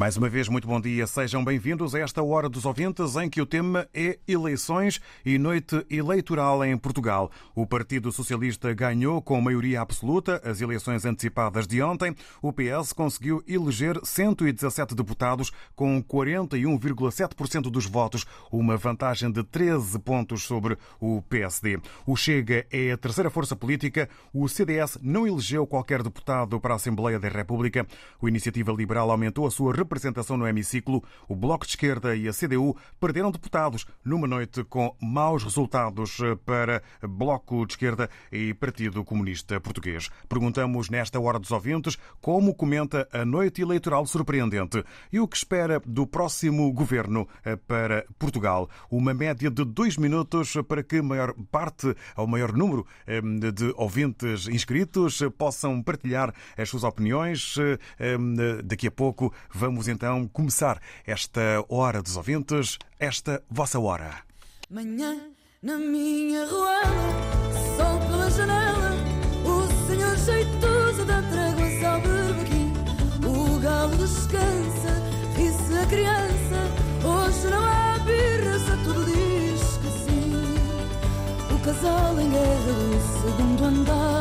Mais uma vez, muito bom dia. Sejam bem-vindos a esta Hora dos Ouvintes, em que o tema é eleições e noite eleitoral em Portugal. O Partido Socialista ganhou com maioria absoluta as eleições antecipadas de ontem. O PS conseguiu eleger 117 deputados com 41,7% dos votos, uma vantagem de 13 pontos sobre o PSD. O Chega é a terceira força política. O CDS não elegeu qualquer deputado para a Assembleia da República. O Iniciativa Liberal aumentou a sua representação no hemiciclo, o Bloco de Esquerda e a CDU perderam deputados numa noite com maus resultados para Bloco de Esquerda e Partido Comunista Português. Perguntamos nesta hora dos ouvintes como comenta a noite eleitoral surpreendente e o que espera do próximo governo para Portugal. Uma média de dois minutos para que maior parte, ou maior número de ouvintes inscritos possam partilhar as suas opiniões. Daqui a pouco vamos Vamos então começar esta hora dos ouvintes, esta vossa hora. Manhã na minha rua, sol pela janela, o senhor jeitoso dá tréguas ao berbequim. O galo descansa, ri-se a criança, hoje não há birras, a tudo diz que sim. O casal em guerra do segundo andar,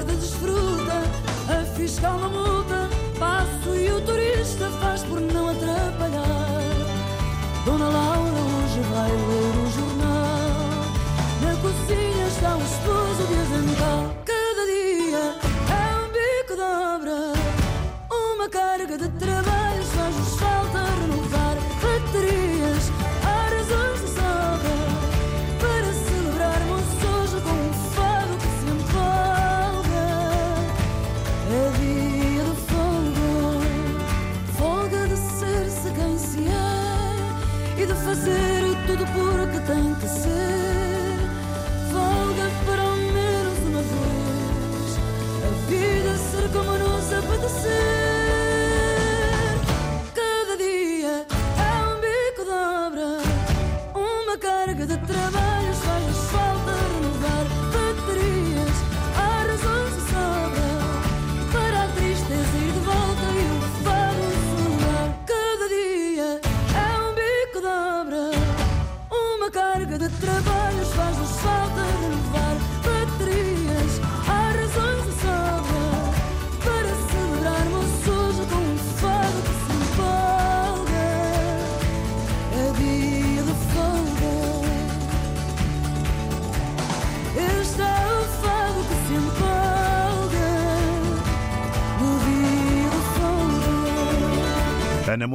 guarda desfruta, a fiscal não multa, passo e o turista faz por não atrapalhar. Dona Laura hoje vai ler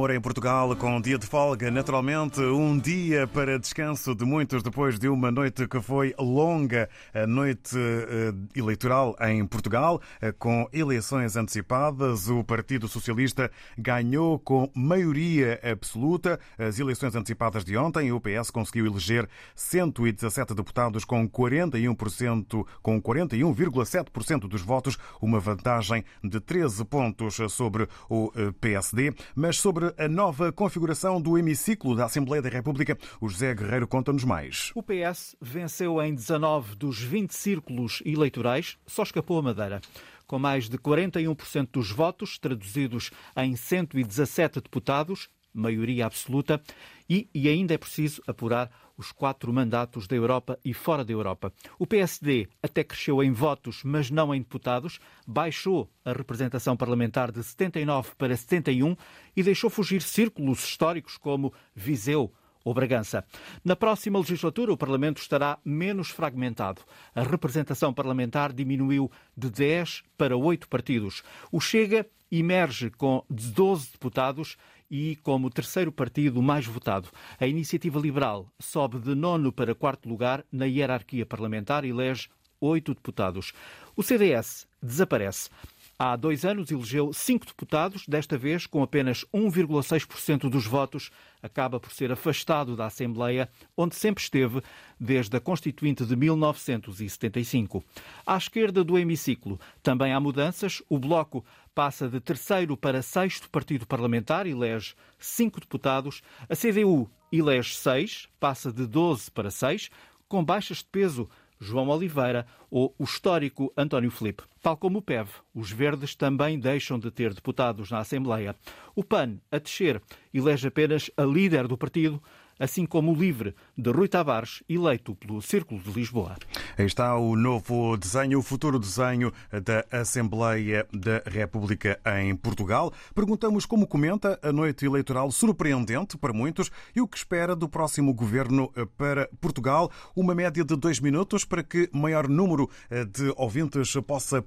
folga. A namoro em Portugal com dia de folga, naturalmente, um dia para descanso de muitos depois de uma noite que foi longa, a noite eh, eleitoral em Portugal, eh, com eleições antecipadas. O Partido Socialista ganhou com maioria absoluta as eleições antecipadas de ontem. O PS conseguiu eleger 117 deputados com 41%, com 41,7% dos votos, uma vantagem de 13 pontos sobre o eh, PSD, mas sobre a nova configuração do hemiciclo da Assembleia da República. O José Guerreiro conta-nos mais. O PS venceu em 19 dos 20 círculos eleitorais, só escapou a Madeira com mais de 41% dos votos, traduzidos em 117 deputados, maioria absoluta, e, e ainda é preciso apurar os quatro mandatos da Europa e fora da Europa. O PSD até cresceu em votos, mas não em deputados, baixou a representação parlamentar de 79 para 71 e deixou fugir círculos históricos como Viseu, ou Bragança. Na próxima legislatura, o Parlamento estará menos fragmentado. A representação parlamentar diminuiu de 10 para 8 partidos. O Chega emerge com 12 deputados e como terceiro partido mais votado. A Iniciativa Liberal sobe de nono para quarto lugar na hierarquia parlamentar e elege oito deputados. O CDS desaparece. Há dois anos elegeu cinco deputados, desta vez com apenas 1,6% dos votos, acaba por ser afastado da Assembleia, onde sempre esteve desde a Constituinte de 1975. À esquerda do hemiciclo também há mudanças. O Bloco passa de terceiro para sexto partido parlamentar, elege cinco deputados. A CDU elege seis, passa de 12 para seis, com baixas de peso João Oliveira ou o histórico António Filipe. Tal como o PEV, os verdes também deixam de ter deputados na Assembleia. O PAN, a descer, elege apenas a líder do partido, assim como o LIVRE de Rui Tavares, eleito pelo Círculo de Lisboa. Aí está o novo desenho, o futuro desenho da Assembleia da República em Portugal. Perguntamos como comenta a noite eleitoral surpreendente para muitos e o que espera do próximo governo para Portugal. Uma média de dois minutos para que maior número de ouvintes possa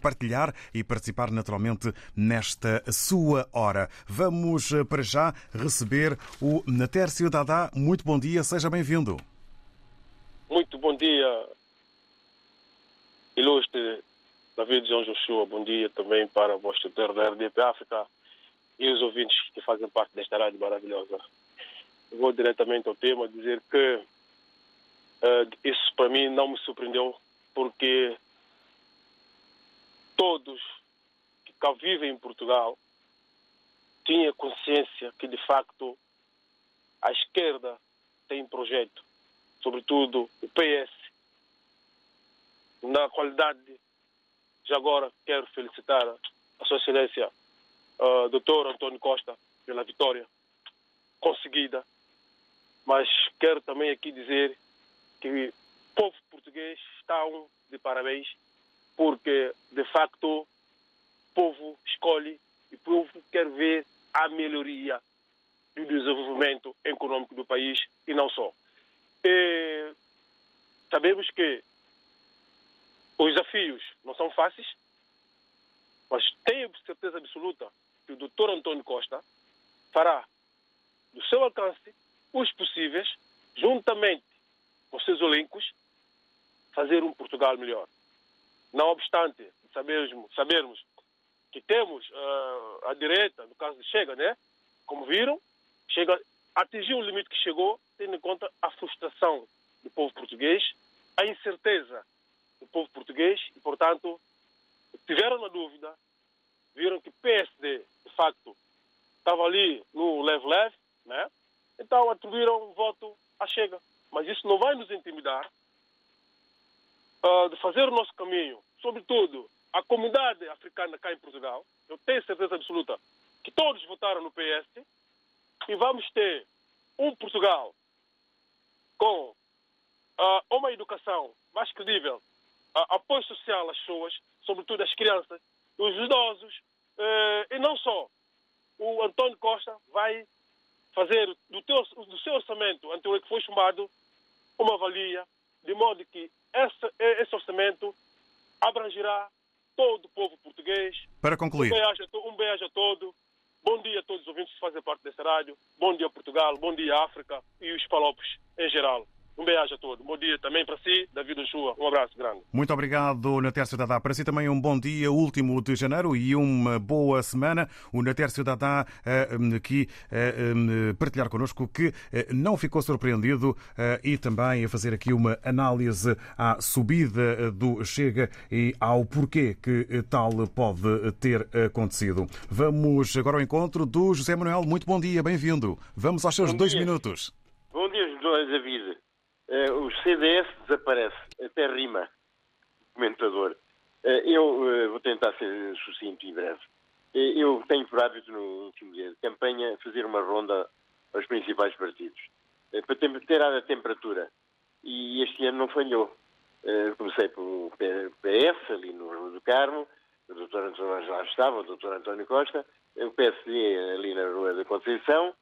partilhar e participar naturalmente nesta sua hora. Vamos para já receber o Natércio Dada muito bom dia, seja bem-vindo. Muito bom dia, ilustre David João Joshua. Bom dia também para o vosso tutor da RDP África e os ouvintes que fazem parte desta rádio maravilhosa. Eu vou diretamente ao tema dizer que uh, isso para mim não me surpreendeu porque todos que cá vivem em Portugal tinham consciência que de facto a esquerda tem projeto, sobretudo o PS. Na qualidade, já agora quero felicitar a Sua Excelência, uh, Dr. Antônio Costa, pela vitória conseguida. Mas quero também aqui dizer que o povo português está um de parabéns, porque de facto o povo escolhe e o povo quer ver a melhoria do desenvolvimento econômico do país e não só. E sabemos que os desafios não são fáceis, mas tenho certeza absoluta que o Dr. Antônio Costa fará do seu alcance os possíveis, juntamente com seus elencos, fazer um Portugal melhor. Não obstante sabermos, sabermos que temos uh, a direita, no caso de Chega, né? como viram, chega, atingiu o limite que chegou, tendo em conta a frustração do povo português, a incerteza do povo português e, portanto, tiveram na dúvida, viram que PSD, de facto, estava ali no leve-leve, né? então atribuíram um voto à Chega. Mas isso não vai nos intimidar uh, de fazer o nosso caminho, sobretudo a comunidade africana cá em Portugal. Eu tenho certeza absoluta que todos votaram no PS, e vamos ter um Portugal com uh, uma educação mais credível, uh, apoio social às pessoas, sobretudo às crianças, os idosos, uh, e não só. O António Costa vai fazer do, teu, do seu orçamento anterior que foi chamado uma valia, de modo que esse, esse orçamento abrangerá todo o povo português. Para concluir. Um beijo, um beijo a todo. Bom dia todos os ouvintes que fazem parte dessa rádio. Bom dia Portugal, bom dia África e os palopes em geral. Um beijo a todos. Bom dia também para si, David Ochoa. Um abraço grande. Muito obrigado, Natércio Dadá. Para si também um bom dia, último de janeiro e uma boa semana. O Natércio Dadá uh, aqui uh, partilhar connosco que não ficou surpreendido e também a fazer aqui uma análise à subida do Chega e ao porquê que tal pode ter acontecido. Vamos agora ao encontro do José Manuel. Muito bom dia, bem-vindo. Vamos aos seus bom dois dia. minutos. Bom dia, David. Uh, o CDS desaparece, até rima, comentador. Uh, eu uh, vou tentar ser sucinto e breve. eu tenho por hábito, no último dia de campanha, fazer uma ronda aos principais partidos, para ter, a temperatura. E este ano não falhou. comecei pelo PS, ali no Rua do Carmo, o doutor António já estava, o doutor António Costa, o PSD ali na Rua da Conceição,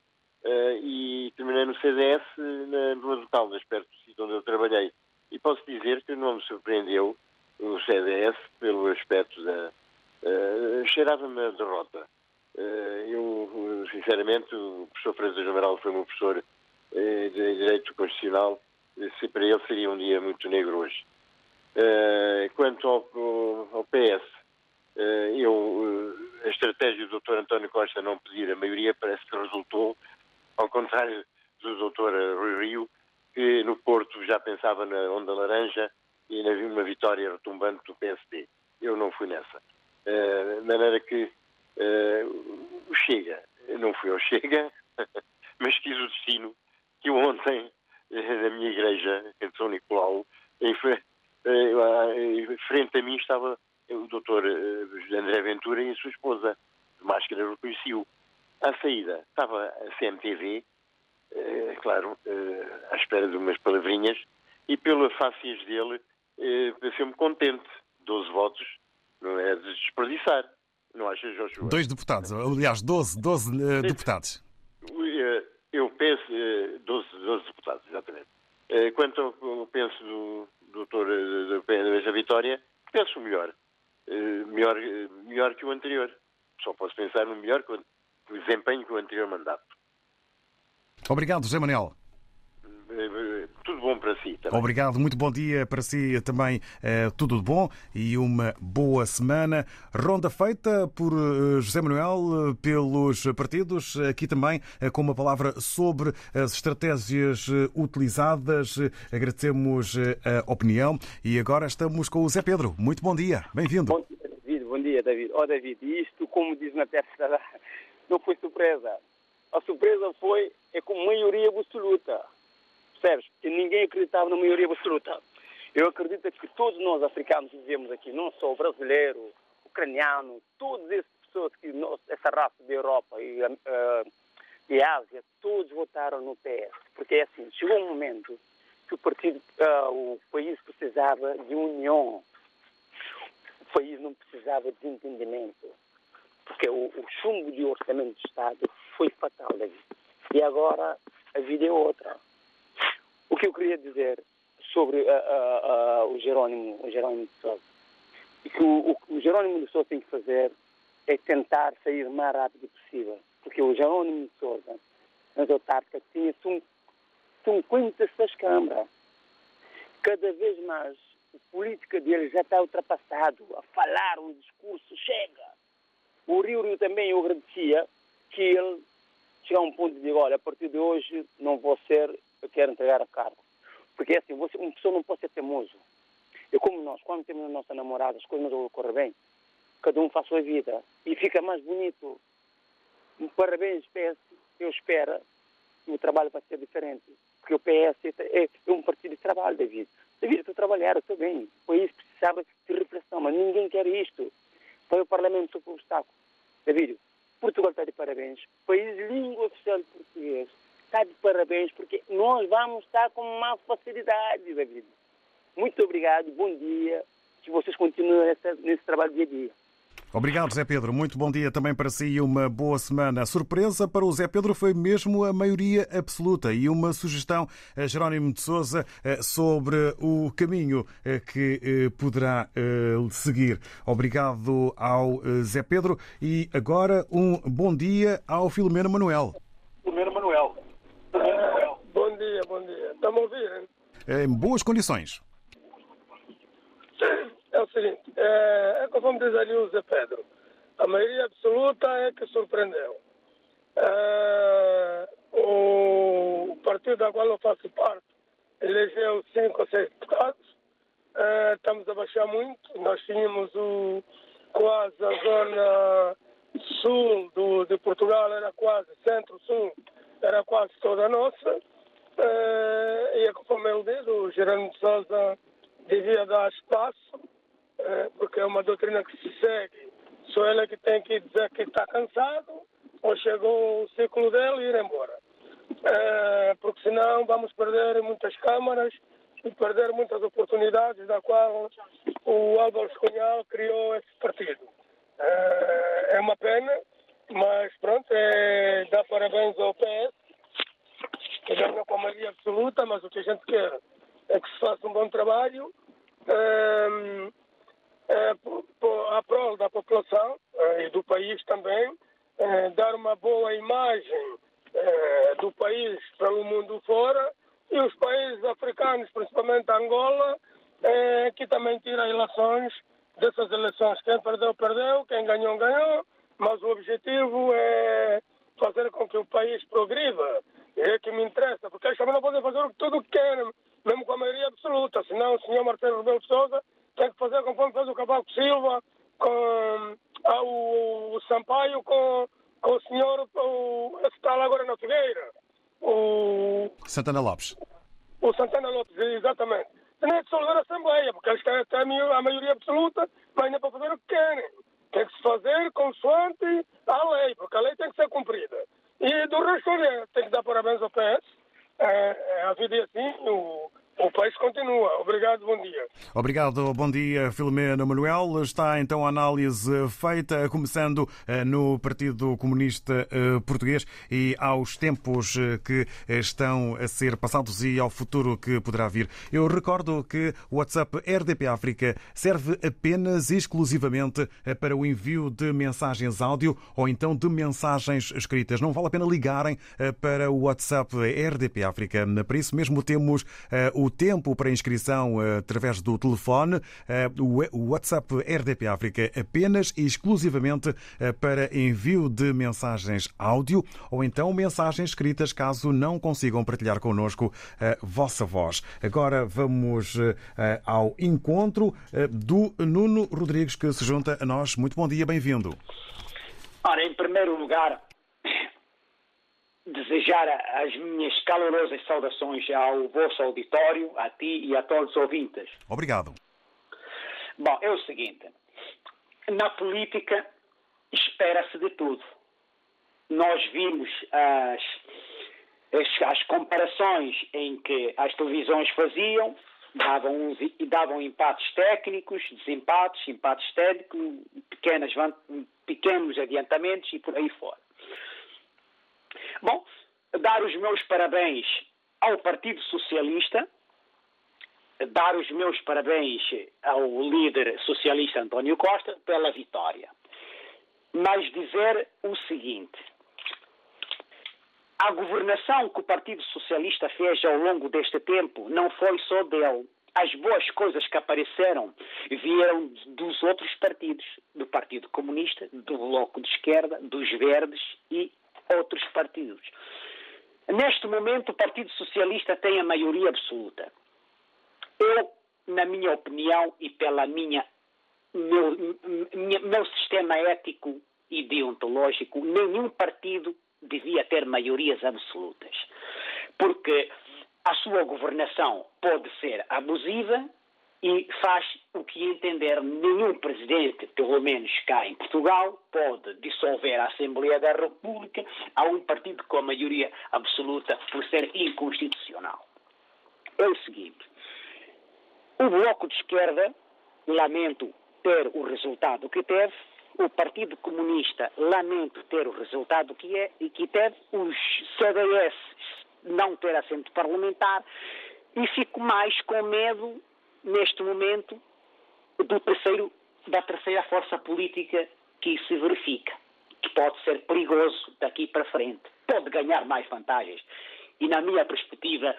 e CDS na Rua do Caldas, perto do sítio onde eu trabalhei. E posso dizer que não me surpreendeu o CDS pelo aspecto da. Uh, cheirava-me a derrota. Uh, eu, sinceramente, o professor Francisco Amaral foi meu professor de Direito Constitucional, se para ele seria um dia muito negro hoje. quanto ao, ao PS, eu, a estratégia do Dr. António Costa não pedir a maioria parece que resultou ao contrário do doutor Rui Rio, que no Porto já pensava na onda laranja e na uma vitória retumbante do PSD. Eu não fui nessa. Uh, de maneira que uh, o Chega, não fui ao Chega, mas quis o destino que ontem, na minha igreja, em São Nicolau, em, uh, frente a mim estava o doutor André Ventura e a sua esposa. De máscara reconheci-o. À saída estava a CMTV, eh, claro, eh, à espera de umas palavrinhas, e faces dele eh, pareceu-me contente. 12 votos não é de desperdiçar. Não achas, Joshua? Dois deputados, aliás, 12, 12 uh, deputados. Eu penso, 12, 12 deputados, exatamente. Quanto ao penso do doutor da Vitória, penso melhor. Melhor, melhor que o anterior. Só posso pensar no melhor que o desempenho que o anterior mandato. Obrigado, José Manuel. Tudo bom para si também. Obrigado, muito bom dia para si também. tudo de bom e uma boa semana. Ronda feita por José Manuel pelos partidos, aqui também com uma palavra sobre as estratégias utilizadas. Agradecemos a opinião e agora estamos com o Zé Pedro. Muito bom dia, bem-vindo. Bom dia, David. Bom dia, David. Ó, oh, David, isto, como diz na terça não foi surpresa. A surpresa foi é com maioria absoluta. Percebes? Que ninguém acreditava na maioria absoluta. Eu acredito que todos nós africanos vivemos aqui, não só o brasileiro, ucraniano, todas essas pessoas, que nós, essa raça da Europa e, uh, e Ásia, todos votaram no PS. Porque é assim, chegou um momento que o partido, uh, o país precisava de união. O país não precisava de entendimento porque o, o chumbo de orçamento de Estado foi fatal, David. E agora a vida é outra. O que eu queria dizer sobre uh, uh, uh, o Jerónimo, o Jerónimo de Sousa, e que o, o, o Jerónimo de Sousa tem que fazer é tentar sair o mais rápido possível, porque o Jerónimo de Sousa, nas autárquicas, tinha 56 câmaras. Cada vez mais a política dele já está ultrapassado, a falar um discurso, chega, o Rio Rio também eu agradecia que ele chegou a um ponto de dizer, olha, a partir de hoje não vou ser, quero entregar a cargo. Porque é assim, você, uma pessoa não pode ser teimoso. É como nós, quando temos a nossa namorada, as coisas não correr bem, cada um faz a sua vida e fica mais bonito. Parabéns, PS, eu espero que o trabalho vai ser diferente. Porque o PS é, é um partido de trabalho, David. David, estou a trabalhar, estou bem. O país precisava de repressão, mas ninguém quer isto. Foi o Parlamento sobre o obstáculo. David, Portugal está de parabéns. País língua oficial português está de parabéns porque nós vamos estar com uma facilidade, David. Muito obrigado, bom dia. Que vocês continuem nesse trabalho dia a dia. Obrigado, Zé Pedro. Muito bom dia também para si e uma boa semana. A surpresa para o Zé Pedro foi mesmo a maioria absoluta e uma sugestão a Jerónimo de Souza eh, sobre o caminho eh, que eh, poderá seguir. Obrigado ao Zé Pedro e agora um bom dia ao Filomeno Manuel. Estão a ouvir? em boas condições. É o seguinte, é, é conforme diz ali o Zé Pedro, a maioria absoluta é que surpreendeu. É, o partido da qual eu faço parte elegeu cinco ou seis deputados, é, estamos a baixar muito, nós tínhamos o, quase a zona sul do, de Portugal, era quase centro-sul, era quase toda nossa, é, e conforme ele diz, o Gerando Sousa devia dar espaço, é, porque é uma doutrina que se segue. Só ele é que tem que dizer que está cansado ou chegou o ciclo dele e ir embora. É, porque senão vamos perder muitas câmaras e perder muitas oportunidades da qual o Álvaro Cunhal criou esse partido. É, é uma pena, mas pronto, é, dá parabéns ao PS, que ganhou com a maioria absoluta, mas o que a gente quer é que se faça um bom trabalho é, é, à prol da população é, e do país também, é, dar uma boa imagem do país para o mundo fora e os países africanos, principalmente Angola, que também tira eleições dessas eleições. Quem perdeu, perdeu, quem ganhou, ganhou, mas o objetivo é fazer com que o país progrida. É que me interessa, porque eles também não podem fazer tudo o que querem, mesmo com a maioria absoluta, senão o senhor Marcelo Rebelo de Sousa tem que fazer conforme fez o Cavaco Silva, com ah, o, o Sampaio, com, com o senhor, o, esse está lá agora na Figueira. O, Santana Lopes. o Santana Lopes, exatamente. Tem que dissolver a Assembleia, porque eles têm, têm a maioria absoluta, mas ainda para fazer o que querem. Tem que se fazer consoante a lei, porque a lei tem que ser cumprida. E do resto, olha, tem que dar parabéns ao PS. É, é, a vida é assim, o, o país continua. Obrigado, bom dia. Obrigado, bom dia, Filomena Manuel. Está então a análise feita, começando eh, no Partido Comunista eh, Português e aos tempos eh, que estão a ser passados e ao futuro que poderá vir. Eu recordo que o WhatsApp RDP África serve apenas e exclusivamente para o envio de mensagens áudio ou então de mensagens escritas. Não vale a pena ligarem para o WhatsApp RDP África. Para isso mesmo temos o tempo para inscrição eh, através do telefone, eh, o WhatsApp RDP África apenas e exclusivamente eh, para envio de mensagens áudio ou então mensagens escritas caso não consigam partilhar connosco a vossa voz. Agora vamos ao encontro do Nuno Rodrigues que se junta a nós. Muito bom dia, bem-vindo. Ora, em primeiro lugar, desejar as minhas calorosas saudações ao vosso auditório, a ti e a todos os ouvintes. Obrigado. Bom, é o seguinte: na política espera-se de tudo. Nós vimos as, as, as, comparações em que as televisões faziam, davam, uns, davam empates técnicos, desempates, empates técnicos, pequenas, pequenos adiantamentos e por aí fora. Bom, dar os meus parabéns ao Partido Socialista, dar os meus parabéns ao líder socialista António Costa pela vitória. Mas dizer o seguinte: a governação que o Partido Socialista fez ao longo deste tempo não foi só dele. As boas coisas que apareceram vieram dos outros partidos, do Partido Comunista, do Bloco de Esquerda, dos Verdes e outros partidos. Neste momento, o Partido Socialista tem a maioria absoluta. Eu, na minha opinião e pela minha meu, meu sistema ético e deontológico, nenhum partido devia ter maiorias absolutas. Porque a sua governação pode ser abusiva e faz o que entender nenhum presidente, pelo menos cá em Portugal, pode dissolver a Assembleia da República a um partido com a maioria absoluta por ser inconstitucional. É o seguinte: o Bloco de Esquerda, lamento ter o resultado que teve, o Partido Comunista, lamento ter o resultado que, é, que teve, os CDS não ter assento parlamentar e fico mais com medo neste momento, do terceiro, da terceira força política que se verifica, que pode ser perigoso daqui para frente, pode ganhar mais vantagens. E, na minha perspectiva,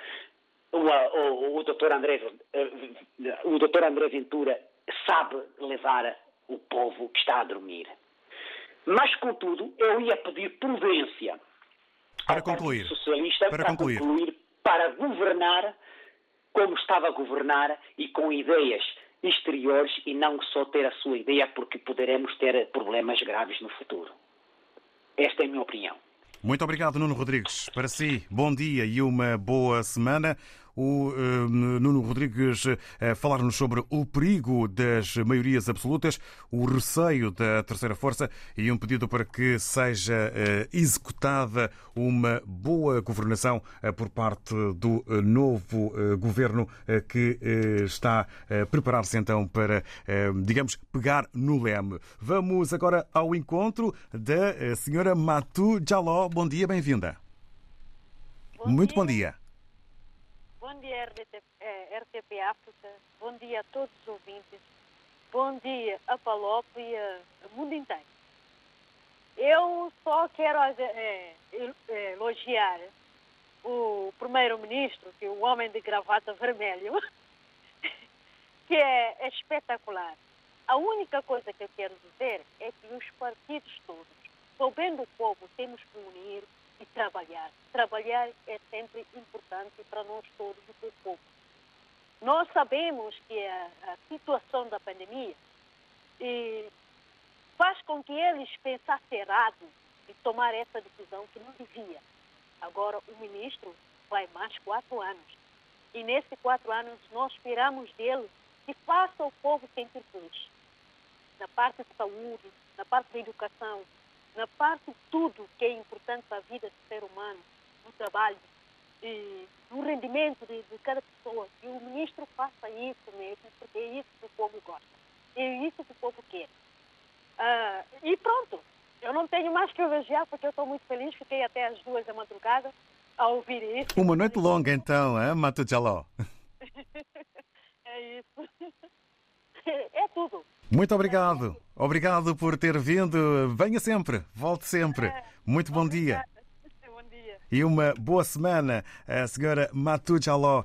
o, o, o doutor André, o doutor André Ventura sabe levar o povo que está a dormir. Mas, contudo, eu ia pedir prudência para concluir. socialista para, para concluir. concluir, para governar como estava a governar e com ideias exteriores e não só ter a sua ideia porque poderemos ter problemas graves no futuro. Esta é a minha opinião. Muito obrigado, Nuno Rodrigues. Para si, bom dia e uma boa semana o uh, Nuno Rodrigues uh, falar-nos sobre o perigo das maiorias absolutas, o receio da terceira força e um pedido para que seja uh, executada uma boa governação por parte do novo governo que está a preparar-se então para, digamos, pegar no leme. Vamos agora ao encontro da senhora Matu Jaló. Bom dia, bem-vinda. Muito bom dia. Bom dia, RTP, RTP África. Bom dia a todos os ouvintes. Bom dia a Palop e ao mundo inteiro. Eu só quero é, é, elogiar o primeiro-ministro, que é o homem de gravata vermelho, que é, é espetacular. A única coisa que eu quero dizer é que os partidos todos, soubendo o povo, temos que unir e trabalhar. Trabalhar é sempre importante para nós todos o povo. Nós sabemos que a, a situação da pandemia faz com que eles pensassem errado e tomar essa decisão que não devia. Agora, o ministro vai mais quatro anos. E nesses quatro anos, nós esperamos dele que faça o povo sentir feliz. Na parte de saúde, na parte da educação, na parte de tudo que é importante para a vida do ser humano, no trabalho, e no rendimento de, de, cada pessoa. E o ministro faça isso mesmo, porque é isso que o povo gosta. É isso que o povo quer. Uh, e pronto, eu não tenho mais que elogiar, porque eu estou muito feliz. Fiquei até às duas da madrugada a ouvir isso. Uma noite longa, então, hein, Mato Jaló? é isso. É tudo. Muito obrigado. Obrigado por ter vindo. Venha sempre, volte sempre. Muito bom dia. Bom dia. E uma boa semana. A senhora Matu Jaló,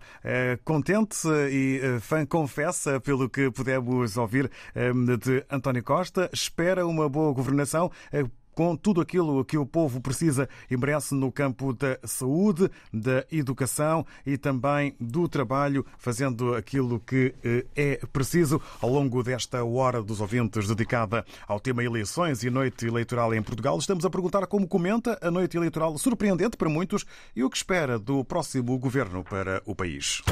contente e fã confessa pelo que pudemos ouvir de António Costa. Espera uma boa governação com tudo aquilo que o povo precisa e merece no campo da saúde, da educação e também do trabalho, fazendo aquilo que é preciso ao longo desta hora dos ouvintes dedicada ao tema eleições e noite eleitoral em Portugal. Estamos a perguntar como comenta a noite eleitoral surpreendente para muitos e o que espera do próximo governo para o país.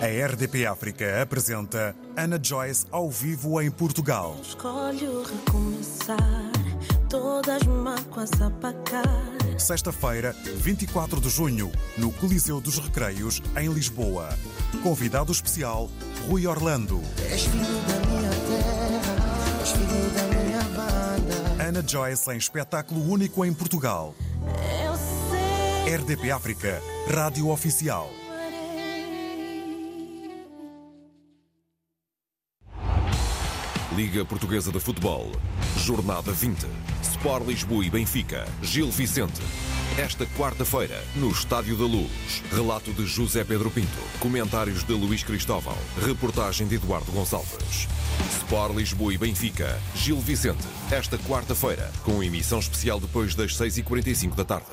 A RDP África apresenta Ana Joyce ao vivo em Portugal. Escolho recomeçar, todas mágoas apagar. Sexta-feira, 24 de junho, no Coliseu dos Recreios, em Lisboa. Convidado especial, Rui Orlando. És filho da minha terra, és filho da minha banda. Ana Joyce em espetáculo único em Portugal. Eu sei. RDP África, Rádio Oficial. Liga Portuguesa de Futebol. Jornada 20. Sport Lisboa e Benfica. Gil Vicente. Esta quarta-feira, no Estádio da Luz. Relato de José Pedro Pinto. Comentários de Luís Cristóvão. Reportagem de Eduardo Gonçalves. Sport Lisboa e Benfica. Gil Vicente. Esta quarta-feira, com emissão especial depois das 6h45 da tarde.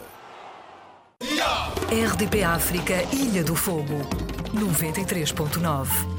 RDP África, Ilha do Fogo. 93.9.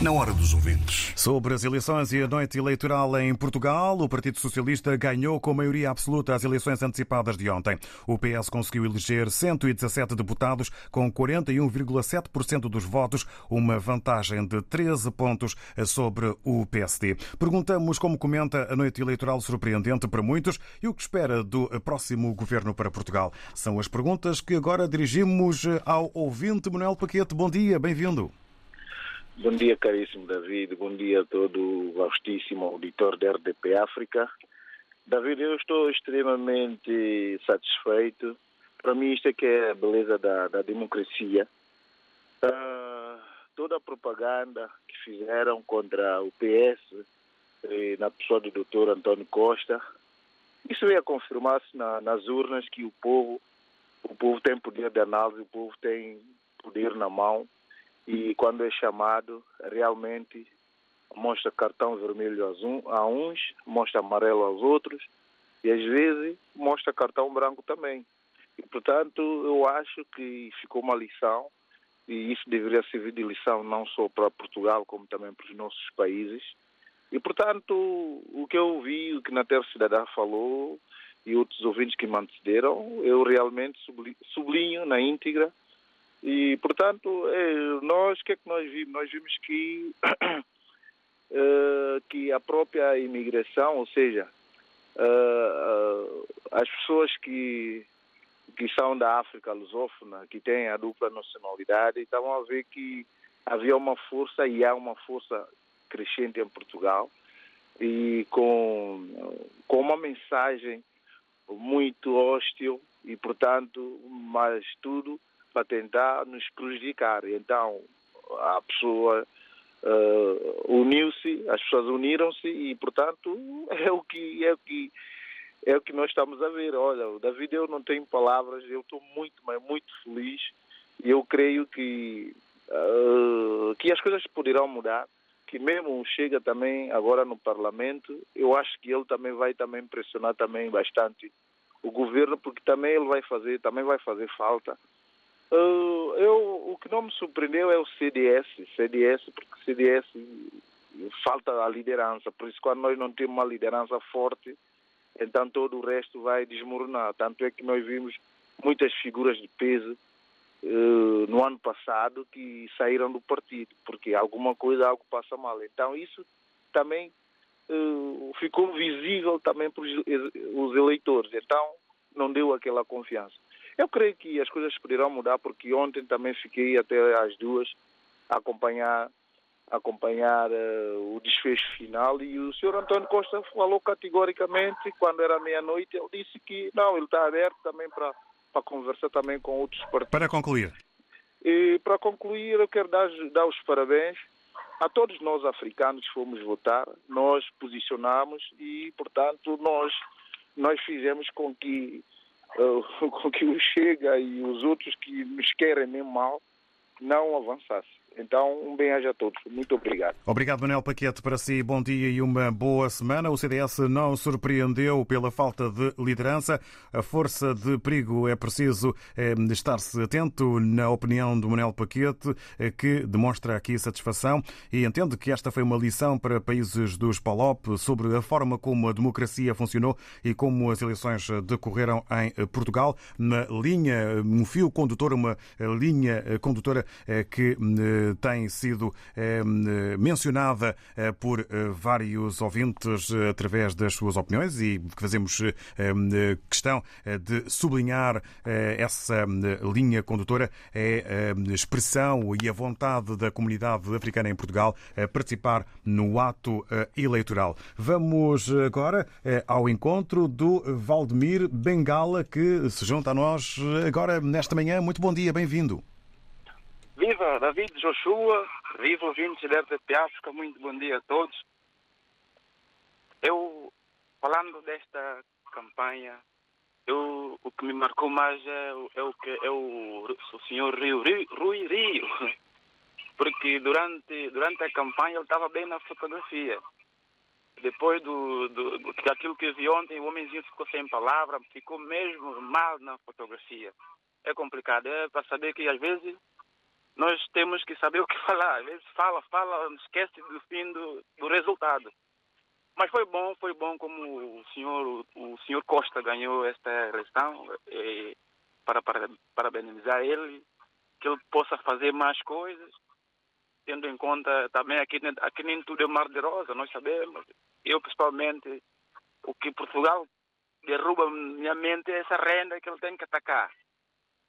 na hora dos ouvintes. Sobre as eleições e a noite eleitoral em Portugal, o Partido Socialista ganhou com maioria absoluta as eleições antecipadas de ontem. O PS conseguiu eleger 117 deputados com 41,7% dos votos, uma vantagem de 13 pontos sobre o PSD. Perguntamos como comenta a noite eleitoral surpreendente para muitos e o que espera do próximo governo para Portugal. São as perguntas que agora dirigimos ao ouvinte Manuel Paquete. Bom dia, bem-vindo. Bom dia, caríssimo David. Bom dia a todo o vastíssimo auditor da RDP África. David, eu estou extremamente satisfeito Para mim, isto é que é a beleza da, da democracia. Uh, toda a propaganda que fizeram contra o PS, eh, na pessoa do doutor António Costa, isso veio a confirmar-se na, nas urnas que o povo, o povo tem poder de análise, o povo tem poder na mão e quando é chamado, realmente mostra cartão vermelho a uns, mostra amarelo aos outros e às vezes mostra cartão branco também. E, portanto, eu acho que ficou uma lição e isso deveria servir de lição não só para Portugal, como também para os nossos países. E, portanto, o que eu vi, o que na Cidadã falou e outros ouvintes que me antecederam, eu realmente sublinho na íntegra. E, portanto, é, nós, o que é que nós vimos? Nós vimos que, uh, que a própria imigração, ou seja, uh, uh, as pessoas que que são da África lusófona, que têm a dupla nacionalidade, estavam a ver que havia uma força e há uma força crescente em Portugal e com, com uma mensagem muito hostil e, portanto, mais tudo para tentar nos prejudicar. Então, a pessoa uh, uniu-se, as pessoas uniram-se e, portanto, é o que é o que é o que nós estamos a ver. Olha, David, eu não tenho palavras, eu estou muito, mas muito feliz e eu creio que, uh, que as coisas poderão mudar, que mesmo chega também agora no Parlamento, eu acho que ele também vai também pressionar também bastante o governo, porque também ele vai fazer, também vai fazer falta. Uh, eu, o que não me surpreendeu é o CDS, CDS, porque CDS falta a liderança, por isso quando nós não temos uma liderança forte, então todo o resto vai desmoronar. Tanto é que nós vimos muitas figuras de peso uh, no ano passado que saíram do partido, porque alguma coisa, algo passa mal. Então isso também uh, ficou visível também para os eleitores. Então não deu aquela confiança. Eu creio que as coisas poderão mudar, porque ontem também fiquei até às duas a acompanhar acompanhar uh, o desfecho final e o senhor António Costa falou categoricamente quando era meia-noite, ele disse que não, ele está aberto também para, para conversar também com outros partidos. Para concluir. E para concluir, eu quero dar, dar os parabéns a todos nós africanos que fomos votar, nós posicionamos e, portanto, nós, nós fizemos com que, com que o Chega e os outros que nos querem mesmo mal não avançassem. Então, um bem-aja a todos. Muito obrigado. Obrigado, Manuel Paquete. Para si, bom dia e uma boa semana. O CDS não surpreendeu pela falta de liderança. A força de perigo é preciso é, estar-se atento, na opinião do Manuel Paquete, é, que demonstra aqui satisfação e entende que esta foi uma lição para países dos PALOP sobre a forma como a democracia funcionou e como as eleições decorreram em Portugal. Uma linha, um fio condutor, uma linha condutora é, que tem sido eh, mencionada eh, por eh, vários ouvintes através das suas opiniões e que fazemos questão de sublinhar essa linha condutora é a expressão e a vontade da comunidade africana em Portugal a participar no ato eleitoral. Vamos agora ao encontro do Valdemir Bengala, que se junta a nós agora nesta manhã. Muito bom dia, bem-vindo. Viva David Joshua, viva ouvintes da RTP África, muito bom dia a todos. Eu, falando desta campanha, eu, o que me marcou mais é, é o que é o, o senhor Rio, Rui Rio, porque durante, durante a campanha ele estava bem na fotografia. Depois do, do, daquilo que vi ontem, o homenzinho ficou sem palavra, ficou mesmo mal na fotografia. É complicado, é para saber que às vezes nós temos que saber o que falar. Às vezes fala, fala, esquece do fim do, do resultado. Mas foi bom, foi bom como o senhor, o senhor Costa ganhou esta eleição, e para, para parabenizar ele, que ele possa fazer mais coisas, tendo em conta também aqui, aqui nem tudo é mar de rosa, nós sabemos. Eu, principalmente, o que Portugal derruba minha mente é essa renda que ele tem que atacar.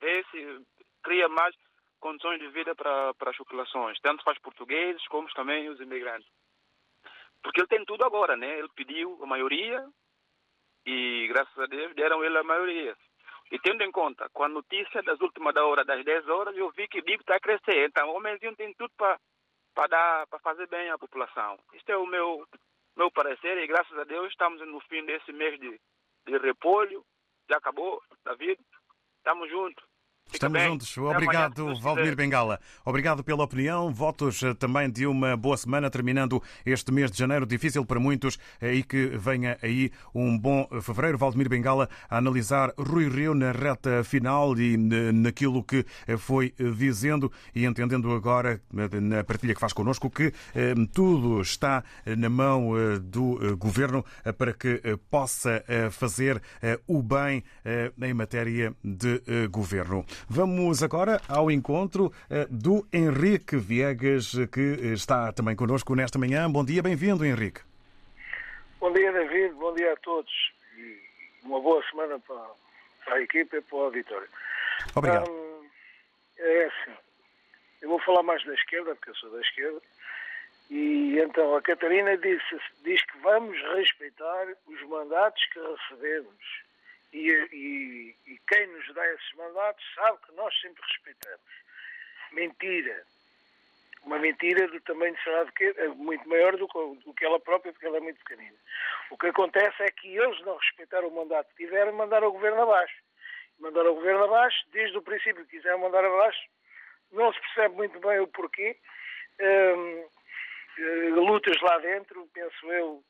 Esse cria mais condições de vida para, para as populações, tanto para os portugueses como também os imigrantes. Porque ele tem tudo agora, né? Ele pediu a maioria e, graças a Deus, deram ele a maioria. E tendo em conta, com a notícia das últimas da hora, das 10 horas, eu vi que o PIB está a crescer. Então, o homenzinho tem tudo para dar para fazer bem à população. Este é o meu, meu parecer e graças a Deus estamos no fim desse mês de, de repolho. Já acabou, David. Estamos juntos. Estamos juntos. Obrigado, Valdemir Bengala. Obrigado pela opinião. Votos eh, também de uma boa semana, terminando este mês de janeiro, difícil para muitos, eh, e que venha aí um bom fevereiro. Valdemir Bengala a analisar Rui Rio na reta final e naquilo que eh, foi dizendo e entendendo agora, na partilha que faz connosco, que tudo está na mão do governo para que possa fazer o bem em matéria de governo. Vamos agora ao encontro eh, do Henrique Viegas, que está também connosco nesta manhã. Bom dia, bem-vindo, Henrique. Bom dia, David, bom dia a todos e uma boa semana para, a equipa e para o auditório. Obrigado. Um, é assim, eu vou falar mais da esquerda, porque eu sou da esquerda, e então a Catarina disse, diz que vamos respeitar os mandatos que recebemos e, e, e, quem nos dá esses mandatos sabe que nós sempre respeitamos. Mentira. Uma mentira do tamanho de que é muito maior do que, do que ela própria, porque ela é muito pequenina. O que acontece é que eles não respeitaram o mandato que tiveram e mandaram o governo abaixo. Mandaram o governo abaixo, desde o princípio que quiseram mandar abaixo, não se percebe muito bem o porquê. Hum, eh, lutas lá dentro, penso eu,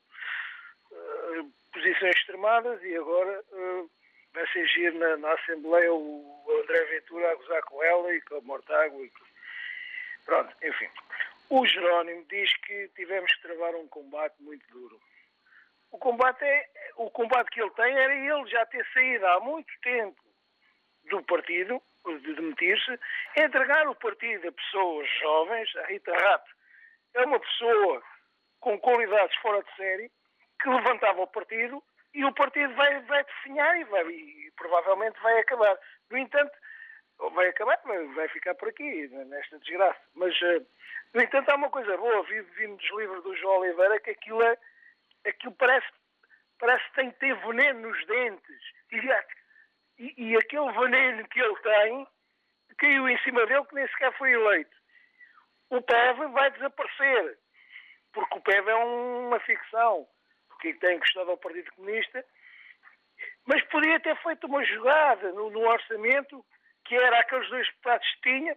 eh, posições extremadas e agora uh, vai ser giro na, na, Assembleia o André Ventura a gozar com ela e com a Mortágua. E... Pronto, enfim. O Jerónimo diz que tivemos que travar um combate muito duro. O combate, é, o combate que ele tem era ele já ter saído há muito tempo do partido, de demitir-se, entregar o partido a pessoas jovens. A Rita Rato é uma pessoa com qualidades fora de série, que levantava o partido e o partido vai, vai definhar e, vai, e provavelmente vai acabar. No entanto, vai acabar, vai ficar por aqui, nesta desgraça. Mas, uh, no entanto, há uma coisa boa, vi, vi livros do João Oliveira que aquilo, é, aquilo parece, parece que tem que ter veneno nos dentes. E, e aquele veneno que ele tem caiu em cima dele que nem sequer foi eleito. O PEV vai desaparecer, porque o PEV é uma ficção que tem gostado ao Partido Comunista, mas podia ter feito uma jogada no, no orçamento, que era aqueles dois deputados que tinha,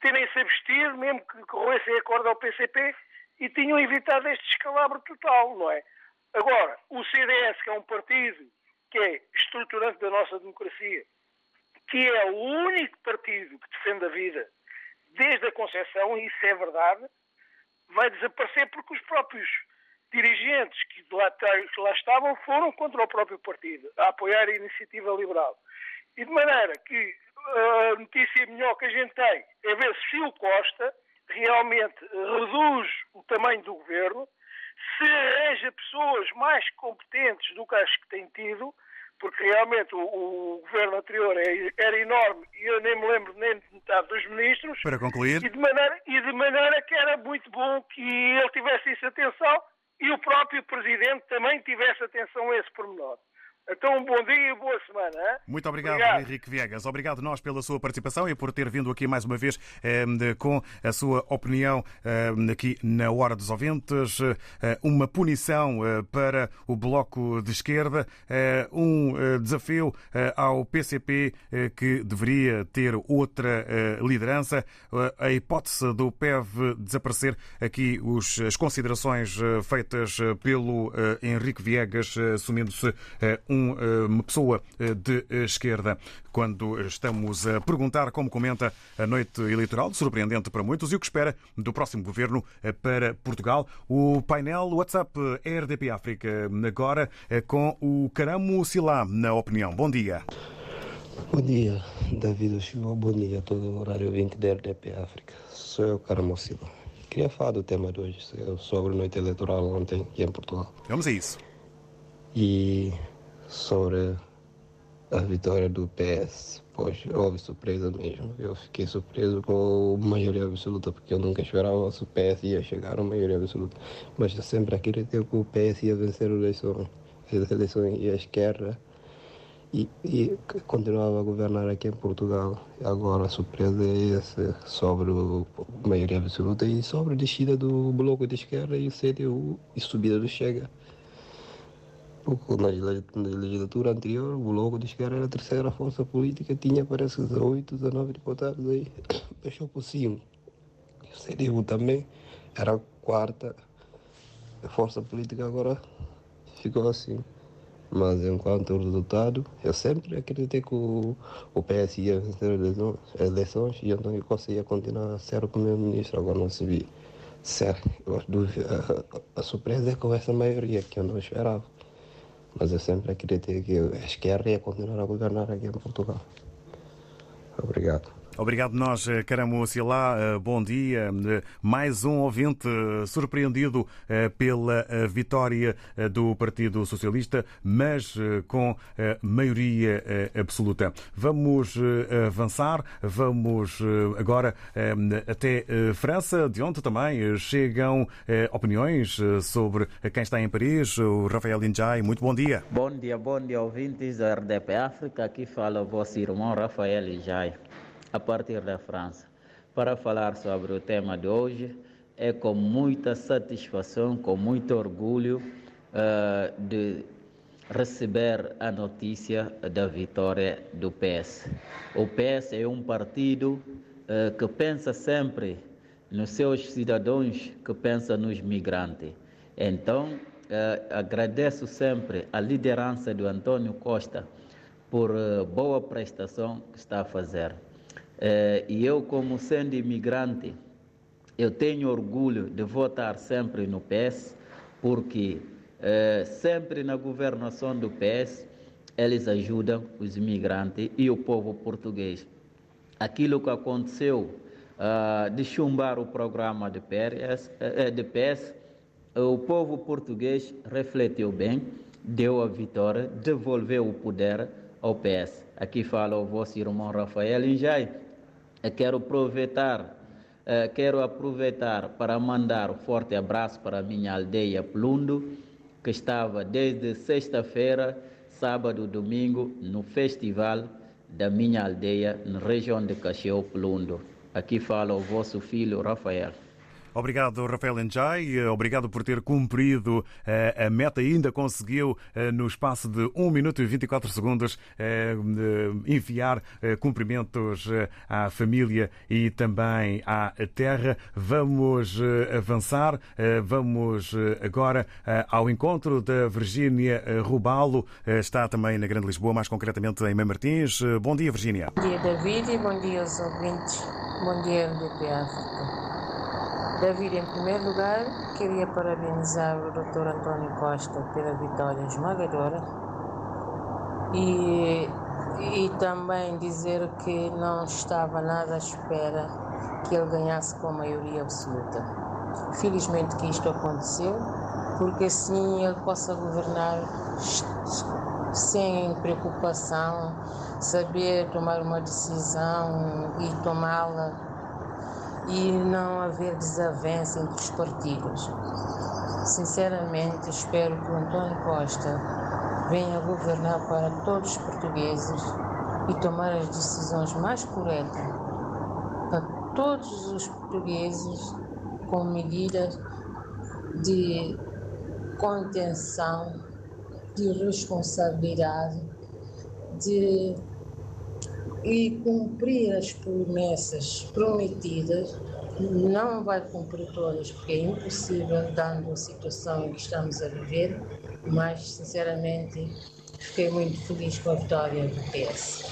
terem-se abstido, mesmo que corressem acordo ao PCP, e tinham evitado este descalabro total, não é? Agora, o CDS, que é um partido que é estruturante da nossa democracia, que é o único partido que defende a vida desde a concepção, e isso é verdade, vai desaparecer porque os próprios dirigentes que lá, que lá estavam foram contra o próprio partido, a apoiar a iniciativa liberal. E de maneira que a notícia melhor que a gente tem é ver se o Costa realmente reduz o tamanho do governo, se arranja pessoas mais competentes do que as que tem tido, porque realmente o, o governo anterior é, era enorme e eu nem me lembro nem de metade dos ministros. Para concluir. E de maneira, e de maneira que era muito bom que ele tivesse isso atenção e o próprio Presidente também tivesse atenção a esse pormenor. Então, um bom dia e boa semana. Hein? Muito obrigado, obrigado, Henrique Viegas. Obrigado nós pela sua participação e por ter vindo aqui mais uma vez eh, com a sua opinião eh, aqui na Hora dos Ouvintes. Eh, uma punição eh, para o Bloco de Esquerda, eh, um eh, desafio ao PCP que deveria ter outra liderança. a hipótese do PEV desaparecer, aqui os, as considerações feitas pelo Henrique Viegas, assumindo-se eh, uma pessoa eh, de esquerda. Quando estamos a perguntar como comenta a noite eleitoral, surpreendente para muitos, e o que espera do próximo governo eh, para Portugal. O painel WhatsApp RDP África, agora com o Caramo Silá, na opinião. Bom dia. Bom dia, David Silva. Bom dia a todo o horário 20 da RDP África. Sou eu, Caramo Silva. Queria falar do tema de hoje, sobre a noite eleitoral ontem aqui em Portugal. Vamos a isso. E sobre a vitória do PS. Pois, houve surpresa mesmo. Eu fiquei surpreso com a maioria absoluta, porque eu nunca esperava que o PS ia chegar a maioria absoluta. Mas eu sempre acreditei que o PS ia vencer as eleições, as eleições e a esquerda e, e continuava a governar aqui em Portugal. Agora a surpresa é essa sobre a maioria absoluta e sobre a descida do Bloco de Esquerda e o CDU e subida do Chega. Porque na legislatura anterior, o Bloco de Esquerda era a terceira força política, tinha parece 18, 19 deputados aí, fechou por 5. O CDU também era a quarta força política, agora ficou assim. Mas enquanto resultado, eu sempre acreditei que o, o PS ia vencer as eleições e António Costa ia continuar a ser o primeiro-ministro. Agora não se vi. Certo, a, a surpresa é com essa maioria que eu não esperava. Mas eu sempre acreditei que a esquerda ia continuar a governar aqui em Portugal. Obrigado. Obrigado nós, Caramo Silá. Bom dia. Mais um ouvinte surpreendido pela vitória do Partido Socialista, mas com maioria absoluta. Vamos avançar, vamos agora até França, de onde também chegam opiniões sobre quem está em Paris. O Rafael Injai, muito bom dia. Bom dia, bom dia, ouvintes da RDP África. Aqui fala o vosso irmão Rafael Injai a partir da França. Para falar sobre o tema de hoje, é com muita satisfação, com muito orgulho uh, de receber a notícia da vitória do PS. O PS é um partido uh, que pensa sempre nos seus cidadãos, que pensa nos migrantes. Então, uh, agradeço sempre a liderança do Antônio Costa por boa prestação que está a fazer. Eh, e eu, como sendo imigrante, eu tenho orgulho de votar sempre no PS, porque eh, sempre na governação do PS eles ajudam os imigrantes e o povo português. Aquilo que aconteceu uh, de chumbar o programa de PS, de PS, o povo português refletiu bem, deu a vitória, devolveu o poder ao PS. Aqui fala o vosso irmão Rafael Injai. Quero aproveitar, quero aproveitar para mandar um forte abraço para minha aldeia Plundo, que estava desde sexta-feira, sábado, domingo, no festival da minha aldeia, na região de Cacheu, Plundo. Aqui fala o vosso filho Rafael. Obrigado, Rafael Enjai. Obrigado por ter cumprido a meta e ainda conseguiu, no espaço de 1 minuto e 24 segundos, enviar cumprimentos à família e também à terra. Vamos avançar. Vamos agora ao encontro da Virgínia Rubalo. Está também na Grande Lisboa, mais concretamente em Mãe Martins. Bom dia, Virgínia. Bom dia, David, bom dia aos ouvintes. Bom dia, RDP África. David, em primeiro lugar, queria parabenizar o Dr. António Costa pela vitória esmagadora e, e também dizer que não estava nada à espera que ele ganhasse com maioria absoluta. Felizmente que isto aconteceu, porque assim ele possa governar sem preocupação, saber tomar uma decisão e tomá-la e não haver desavença entre os partidos. Sinceramente, espero que o António Costa venha governar para todos os portugueses e tomar as decisões mais corretas para todos os portugueses com medidas de contenção, de responsabilidade, de e cumprir as promessas prometidas, não vai cumprir todas, porque é impossível, dando a situação em que estamos a viver, mas sinceramente fiquei muito feliz com a vitória do PS.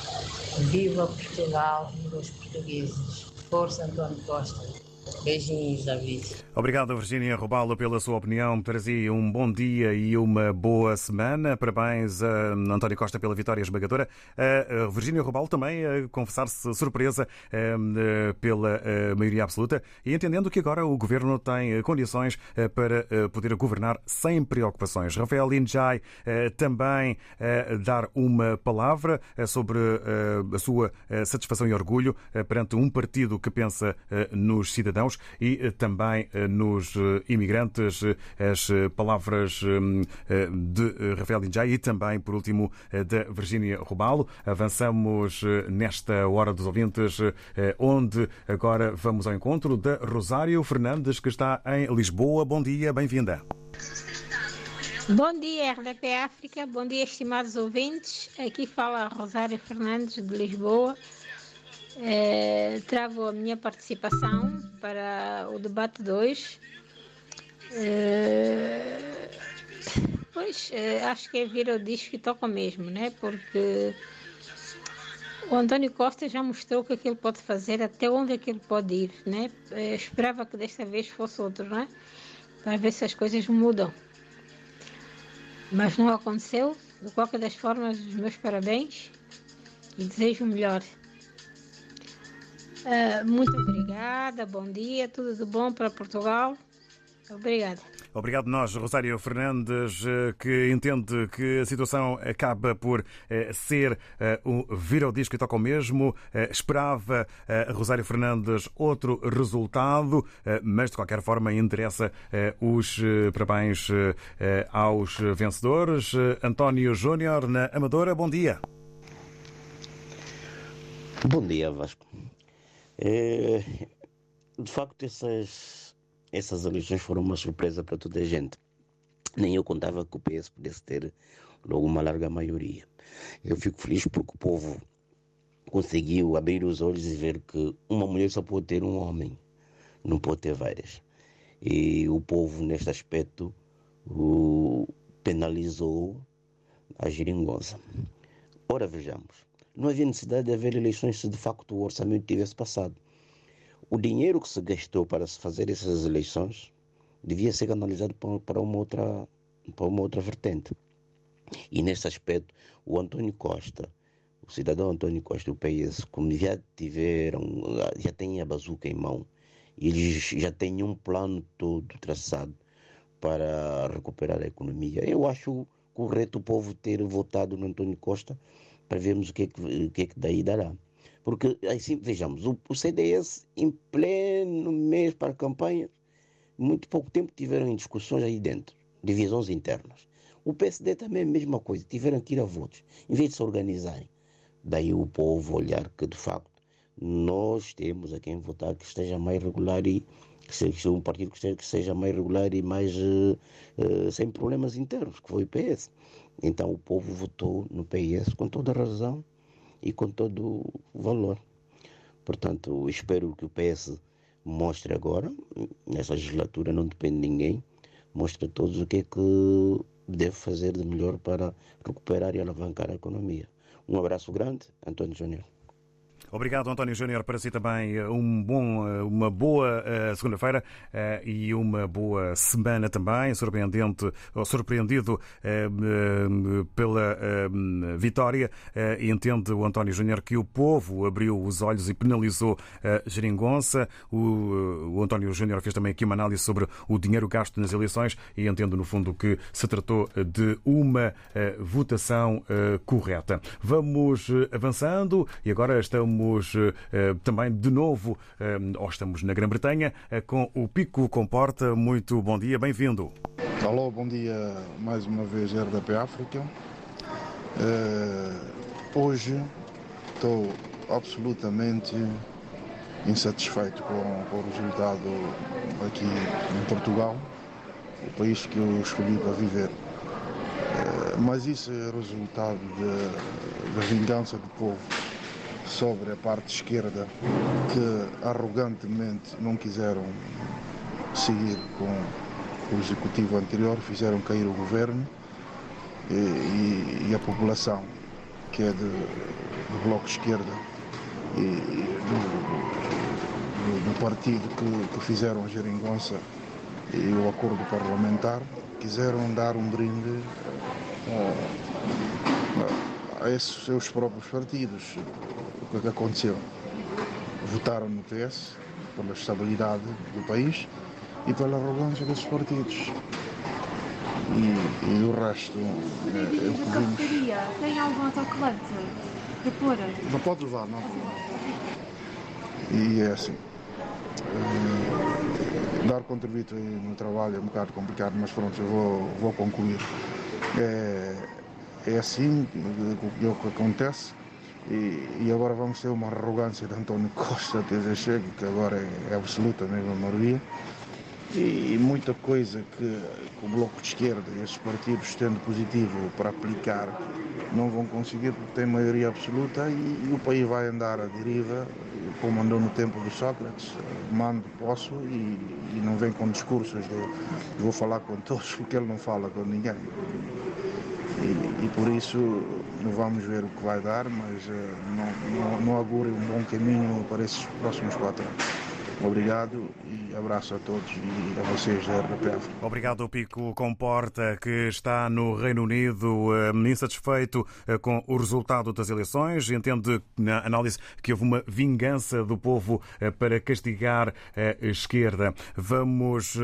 Viva Portugal, viva os portugueses. Força António Costa. Beijinhos, David. Obrigado, Virginia Robalo, pela sua opinião. Trazia um bom dia e uma boa semana. Parabéns a António Costa pela vitória esmagadora. A Virginia Robalo também a confessar-se surpresa pela maioria absoluta e entendendo que agora o governo tem condições para poder governar sem preocupações. Rafael Linjai também dar uma palavra sobre a sua satisfação e orgulho perante um partido que pensa nos cidadãos cidadãos e também nos imigrantes. As palavras de Rafael Injai e também, por último, da Virgínia Robalo. Avançamos nesta hora dos ouvintes, onde agora vamos ao encontro da Rosário Fernandes, que está em Lisboa. Bom dia, bem-vinda. Bom dia, RDP África. Bom dia, estimados ouvintes. Aqui fala Rosário Fernandes, de Lisboa. É, trago a minha participação para o debate 2. É, pois, é, acho que é vir o disco que toca mesmo, né? Porque o António Costa já mostrou o que, é que ele pode fazer, até onde é que ele pode ir, né? Eu esperava que desta vez fosse outro, né? Para ver se as coisas mudam mas não aconteceu. De qualquer das formas, os meus parabéns e desejo o melhor. Uh, muito obrigada, bom dia, tudo de bom para Portugal. Obrigada. Obrigado nós, Rosário Fernandes, eh, que entende que a situação acaba por eh, ser o eh, vir ao disco e toca o mesmo. Esperava Rosário Fernandes outro resultado, mas de qualquer forma interessa os parabéns aos vencedores. António Júnior, na Amadora, bom dia. Bom dia, Vasco. É, de facto, essas essas eleições foram uma surpresa para toda a gente. Nem eu contava que o PS pudesse ter logo uma larga maioria. Eu fico feliz porque o povo conseguiu abrir os olhos e ver que uma mulher só pode ter um homem, não pode ter várias. E o povo, neste aspecto, penalizou a geringonça. Ora, vejamos, não havia necessidade de haver eleições se de facto o orçamento tivesse passado. O dinheiro que se gastou para se fazer essas eleições devia ser canalizado para uma outra, para uma outra vertente. E nesse aspecto, o António Costa, o cidadão António Costa, o PS, como já tiveram, já têm a bazuca em mão, eles já têm um plano todo traçado para recuperar a economia. Eu acho correto o povo ter votado no António Costa para vermos o que é que, o que, é que daí dará. Porque, assim, vejamos, o, o CDS, em pleno mês para campanha, muito pouco tempo tiveram discussões aí dentro, divisões internas. O PSD também é a mesma coisa, tiveram que ir a votos, em vez de se organizarem. Daí o povo olhar que, de facto, nós temos a quem votar que esteja mais regular e que um partido que esteja, que seja mais regular e mais uh, uh, sem problemas internos, que foi o PS. Então o povo votou no PS com toda razão e com todo o valor. Portanto, espero que o PS mostre agora, nessa legislatura não depende de ninguém, mostre a todos o que é que deve fazer de melhor para recuperar e alavancar a economia. Um abraço grande, António Júnior. Obrigado, António Júnior. Para si também eh, um bom, eh, uma boa uh, segunda-feira e uma boa semana também. Surpreendente, ou surpreendido pela vitória. entende o António Júnior que o povo abriu os olhos e penalizou a geringonça. O, o António Júnior fez também aqui uma análise sobre o dinheiro gasto nas eleições e entendo, no fundo, que se tratou de uma votação correta. Vamos avançando e agora estamos estamos eh, também de novo, eh, ou estamos na Grã-Bretanha, eh, com o Pico Comporta. Muito bom dia, bem-vindo. Alô, bom dia mais uma vez, RDP África. hoje estou absolutamente insatisfeito com, com, o resultado aqui em Portugal, o país que eu escolhi para viver. mas isso é resultado da vingança do povo sobre a parte esquerda que arrogantemente não quiseram seguir com o executivo anterior, fizeram cair o governo e, e, e a população, que é de, do Bloco Esquerda e, e do, do, do, partido que, que fizeram a geringonça e o acordo parlamentar, quiseram dar um brinde a, a esses seus próprios partidos o que é que aconteceu? Votaram no PS pela estabilidade do país e pela arrogância desses partidos. E, e o resto é, é o que vimos. Tem algum autocolante de pôr? Não pode levar, não. E é assim. Eh, dar contributo no trabalho é um bocado complicado, mas pronto, eu vou, vou concluir. É, é assim que, o que acontece. E, e, agora vamos ter uma arrogância de António Costa até chega, que agora é, é absoluta mesmo a maioria e muita coisa que, que, o Bloco de Esquerda e esses partidos tendo positivo para aplicar não vão conseguir porque tem maioria absoluta e, e o país vai andar à deriva, como andou no tempo do Sócrates, mando, posso e, e não vem com discursos de vou falar com todos porque ele não fala com ninguém. E, e por isso vamos ver o que vai dar, mas uh, não, não, não um bom caminho para esses próximos quatro anos. Obrigado e abraço a todos e a vocês da RPF. Obrigado, Pico Comporta, que está no Reino Unido eh, insatisfeito eh, com o resultado das eleições. Entende na análise que houve uma vingança do povo eh, para castigar a esquerda. Vamos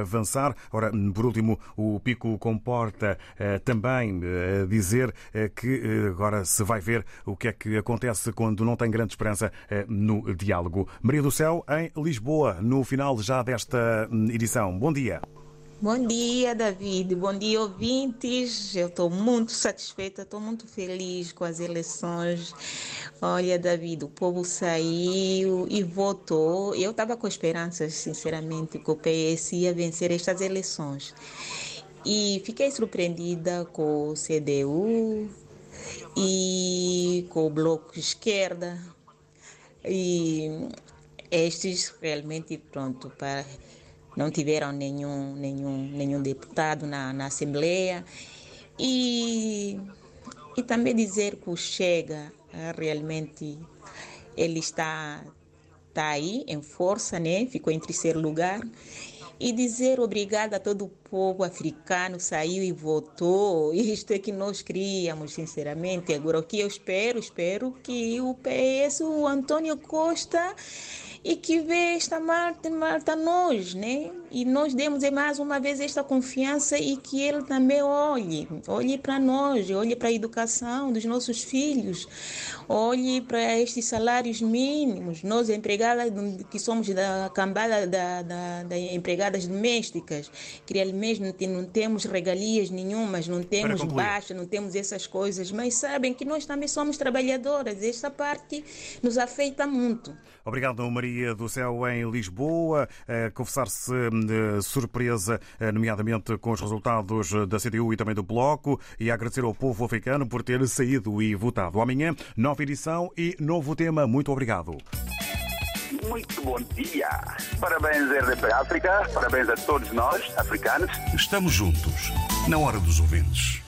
avançar. Ora, por último, o Pico Comporta também dizer que agora se vai ver o que é que acontece quando não tem grande esperança no diálogo. Maria do Céu, em Lisboa, no final já desta hum, edição. Bom dia. Bom dia, David. Bom dia, ouvintes. Eu estou muito satisfeita, estou muito feliz com as eleições. Olha, David, o povo saiu e votou. Eu estava com esperanças, sinceramente, que o PS ia vencer estas eleições. E fiquei surpreendida com o CDU e com o Bloco Esquerda. E estes realmente, pronto, para, não tiveram nenhum, nenhum, nenhum deputado na, na Assembleia. E, e também dizer que o Chega ah, realmente ele está, está aí em força, né? ficou em terceiro lugar e dizer obrigado a todo o povo africano saiu e votou. Isto é que nós queríamos, sinceramente. Agora, o que eu espero, espero que o PS, o Antônio Costa, e que vê esta Marta, Marta nós, né? E nós demos mais uma vez esta confiança e que ele também olhe, olhe para nós, olhe para a educação dos nossos filhos, olhe para estes salários mínimos. Nós, empregadas, que somos da cambada da, da, da empregadas domésticas, que realmente não, não temos regalias nenhumas, não temos baixa, não temos essas coisas, mas sabem que nós também somos trabalhadoras. Esta parte nos afeta muito. Obrigado, Maria do Céu, em Lisboa. Confessar-se hum, surpresa, eh, nomeadamente com os resultados da CDU e também do Bloco, e agradecer ao povo africano por ter saído e votado. Amanhã, nova edição e novo tema. Muito obrigado. Muito bom dia. Parabéns, RDP África. Parabéns a todos nós, africanos. Estamos juntos, na hora dos ouvintes.